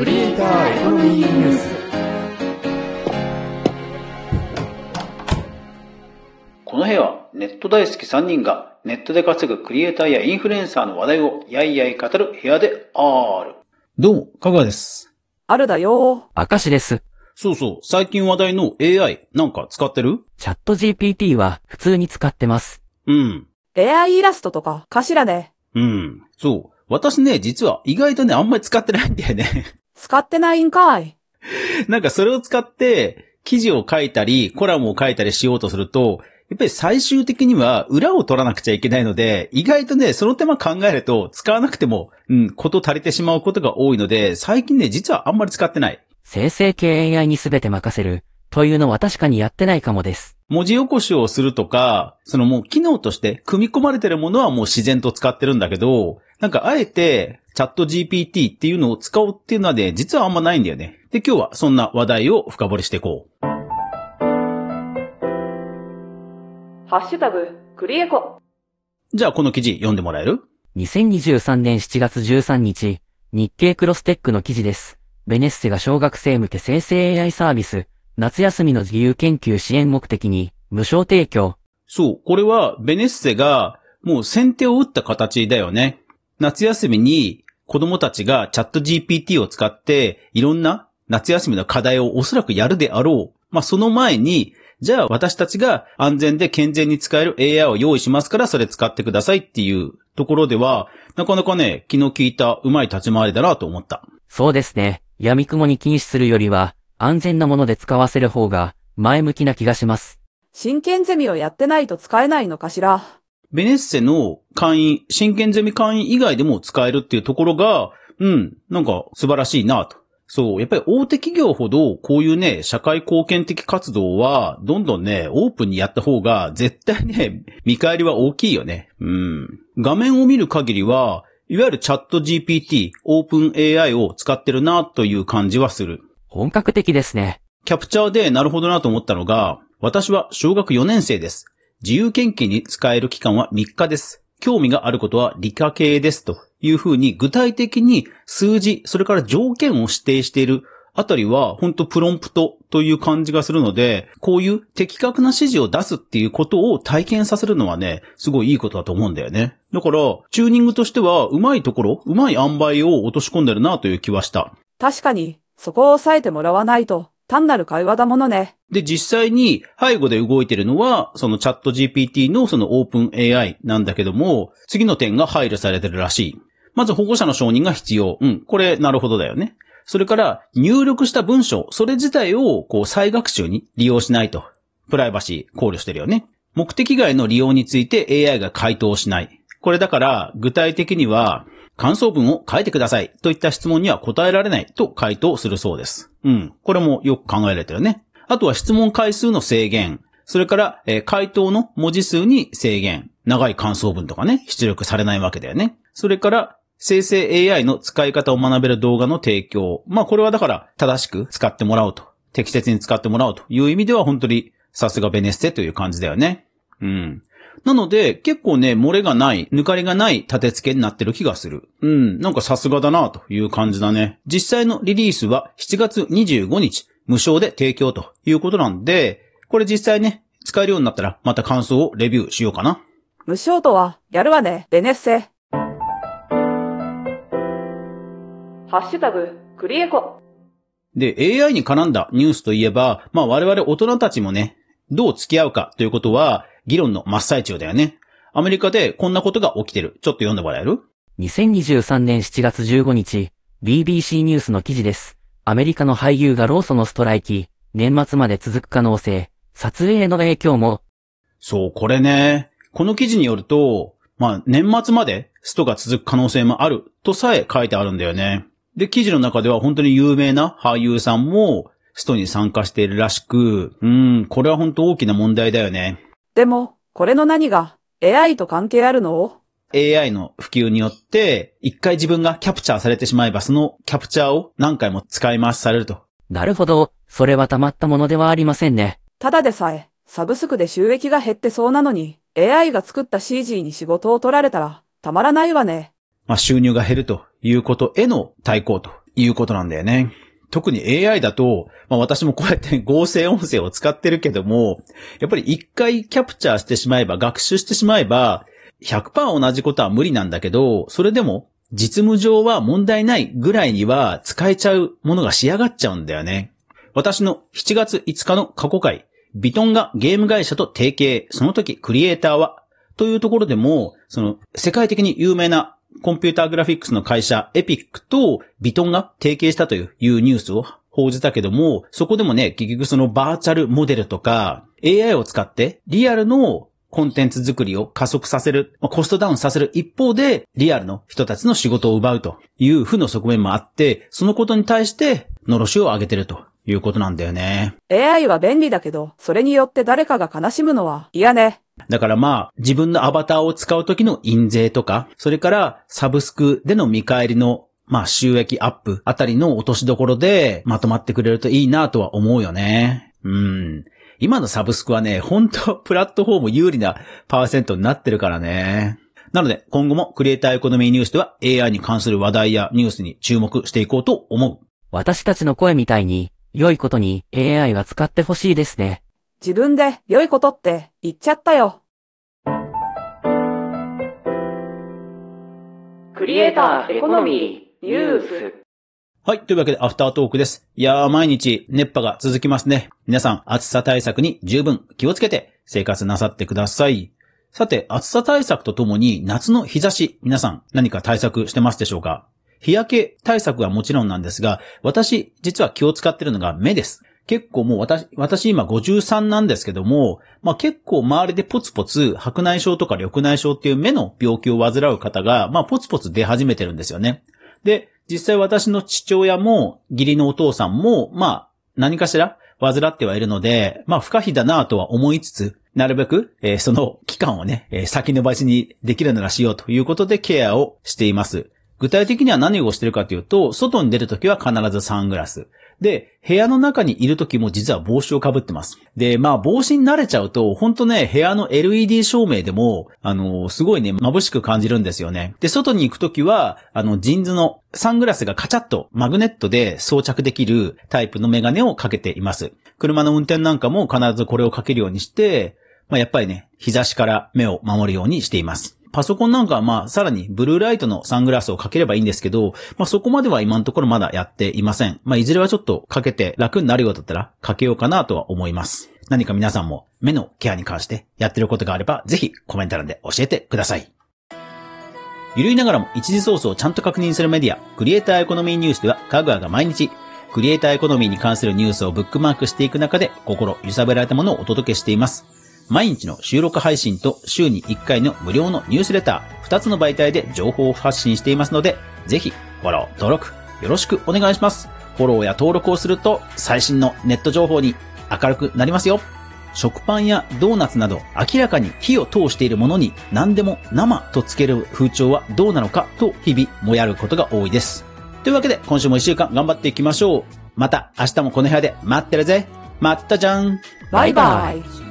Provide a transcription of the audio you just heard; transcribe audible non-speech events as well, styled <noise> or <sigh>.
クリエイターエコノミーニュースこの部屋はネット大好き3人がネットで稼ぐクリエイターやインフルエンサーの話題をやいやい語る部屋である。どうも、かがです。あるだよ。明石です。そうそう、最近話題の AI なんか使ってる？チャット GPT は普通に使ってます。うん。AI イラストとかかしらね。うん。そう。私ね、実は意外とね、あんまり使ってないんだよね。使ってないんかい。なんかそれを使って、記事を書いたり、コラムを書いたりしようとすると、やっぱり最終的には裏を取らなくちゃいけないので、意外とね、その手間考えると使わなくても、うん、こと足りてしまうことが多いので、最近ね、実はあんまり使ってない。生成系 AI に全て任せるというのは確かにやってないかもです。文字起こしをするとか、そのもう機能として組み込まれてるものはもう自然と使ってるんだけど、なんかあえてチャット GPT っていうのを使おうっていうのはね、実はあんまないんだよね。で、今日はそんな話題を深掘りしていこう。ハッシュタグ、クリエコ。じゃあこの記事読んでもらえる？2023年7月13日、日経クロステックの記事です。ベネッセが小学生向け生成 AI サービス、夏休みの自由研究支援目的に無償提供。そう、これはベネッセがもう先手を打った形だよね。夏休みに子供たちがチャット GPT を使っていろんな夏休みの課題をおそらくやるであろう。まあ、その前に、じゃあ私たちが安全で健全に使える AI を用意しますからそれ使ってくださいっていうところでは、なかなかね、気の利いたうまい立ち回りだなと思った。そうですね。闇雲に禁止するよりは、安全なもので使わせる方が前向きな気がします。真剣ゼミをやってないと使えないのかしら。ベネッセの会員、真剣ゼミ会員以外でも使えるっていうところが、うん、なんか素晴らしいなと。そう、やっぱり大手企業ほどこういうね、社会貢献的活動は、どんどんね、オープンにやった方が、絶対ね、<laughs> 見返りは大きいよね。うん。画面を見る限りは、いわゆるチャット GPT、オープン AI を使ってるなという感じはする。本格的ですね。キャプチャーでなるほどなと思ったのが、私は小学4年生です。自由研究に使える期間は3日です。興味があることは理科系です。というふうに具体的に数字、それから条件を指定しているあたりは本当プロンプトという感じがするので、こういう的確な指示を出すっていうことを体験させるのはね、すごいいいことだと思うんだよね。だから、チューニングとしては、うまいところ、うまい塩梅を落とし込んでるなという気はした。確かに、そこを押さえてもらわないと、単なる会話だものね。で、実際に背後で動いてるのは、そのチャット GPT のそのオープン AI なんだけども、次の点が配慮されてるらしい。まず保護者の承認が必要。うん、これなるほどだよね。それから入力した文章、それ自体をこう再学習に利用しないと。プライバシー考慮してるよね。目的外の利用について AI が回答しない。これだから具体的には感想文を書いてくださいといった質問には答えられないと回答するそうです。うん。これもよく考えられてるね。あとは質問回数の制限。それから、えー回答の文字数に制限。長い感想文とかね、出力されないわけだよね。それから、生成 AI の使い方を学べる動画の提供。まあこれはだから正しく使ってもらおうと。適切に使ってもらおうという意味では本当にさすがベネッセという感じだよね。うん。なので、結構ね、漏れがない、抜かりがない立て付けになってる気がする。うん、なんかさすがだなという感じだね。実際のリリースは7月25日、無償で提供ということなんで、これ実際ね、使えるようになったら、また感想をレビューしようかな。無償とは、やるわね、ベネッセ。ハッシュタグ、クリエコ。で、AI に絡んだニュースといえば、まあ我々大人たちもね、どう付き合うかということは、議論の真っ最中だよね。アメリカでこんなことが起きてる。ちょっと読んでもらえる？2023年7月15日、BBC ニュースの記事です。アメリカの俳優が労組のストライキ、年末まで続く可能性、撮影への影響も、そう、これね。この記事によると、まあ、年末までストが続く可能性もあるとさえ書いてあるんだよね。で、記事の中では本当に有名な俳優さんもストに参加しているらしく、うん、これは本当大きな問題だよね。でも、これの何が、AI と関係あるの？AI の普及によって、一回自分がキャプチャーされてしまえば、そのキャプチャーを何回も使い回しされると。なるほど、それはたまったものではありませんね。ただでさえ、サブスクで収益が減ってそうなのに、AI が作った CG に仕事を取られたら、たまらないわね。まあ、収入が減るということへの対抗ということなんだよね。特に AI だと、まあ私もこうやって <laughs> 合成音声を使ってるけども、やっぱり一回キャプチャーしてしまえば、学習してしまえば、100%同じことは無理なんだけど、それでも実務上は問題ないぐらいには使えちゃうものが仕上がっちゃうんだよね。私の7月5日の過去回、ビトンがゲーム会社と提携、その時クリエイターは、というところでも、その世界的に有名なコンピューターグラフィックスの会社エピックとビトンが提携したというニュースを報じたけども、そこでもね、結局そのバーチャルモデルとか AI を使ってリアルのコンテンツ作りを加速させる、コストダウンさせる一方で、リアルの人たちの仕事を奪うという負の側面もあって、そのことに対して、のろしを上げてるということなんだよね。AI は便利だけど、それによって誰かが悲しむのは嫌ね。だからまあ、自分のアバターを使う時の印税とか、それからサブスクでの見返りのまあ収益アップあたりの落としどころでまとまってくれるといいなとは思うよね。うん。今のサブスクはね、本当プラットフォーム有利なパーセントになってるからね。なので、今後もクリエイターエコノミーニュースでは AI に関する話題やニュースに注目していこうと思う。私たちの声みたいに、良いことに AI は使ってほしいですね。自分で良いことって言っちゃったよ。クリエイターエコノミーニュースはい。というわけで、アフタートークです。いやー、毎日熱波が続きますね。皆さん、暑さ対策に十分気をつけて生活なさってください。さて、暑さ対策とともに夏の日差し、皆さん何か対策してますでしょうか？日焼け対策はもちろんなんですが、私、実は気を使ってるのが目です。結構もう私、私今53なんですけども、まあ結構周りでポツポツ白内障とか緑内障っていう目の病気を患う方が、まあポツポツ出始めてるんですよね。で、実際私の父親も、義理のお父さんも、まあ、何かしら患ってはいるので、まあ不可避だなとは思いつつ、なるべく、えー、その期間をね、えー、先延ばしにできるならしようということでケアをしています。具体的には何をしてるかというと、外に出るときは必ずサングラス。で、部屋の中にいるときも実は帽子をかぶってます。で、まあ帽子に慣れちゃうと、ほんとね、部屋の LED 照明でも、あのー、すごいね、眩しく感じるんですよね。で、外に行くときは、あの、ジンズのサングラスがカチャッとマグネットで装着できるタイプのメガネをかけています。車の運転なんかも必ずこれをかけるようにして、まあ、やっぱりね、日差しから目を守るようにしています。パソコンなんかはまあ、さらにブルーライトのサングラスをかければいいんですけど、まあそこまでは今のところまだやっていません。まあいずれはちょっとかけて楽になるようだったらかけようかなとは思います。何か皆さんも目のケアに関してやってることがあれば、ぜひコメント欄で教えてください。ゆるいながらも一時ソースをちゃんと確認するメディア、クリエイターエコノミーニュースでは、かぐわが毎日、クリエイターエコノミーに関するニュースをブックマークしていく中で、心揺さぶられたものをお届けしています。毎日の収録配信と週に1回の無料のニュースレター、2つの媒体で情報を発信していますので、ぜひ、フォロー、登録、よろしくお願いします。フォローや登録をすると、最新のネット情報に明るくなりますよ。食パンやドーナツなど明らかに火を通しているものに何でも生とつける風潮はどうなのかと日々もやることが多いです。というわけで今週も一週間頑張っていきましょう。また明日もこの部屋で待ってるぜ。まったじゃん。バイバイ。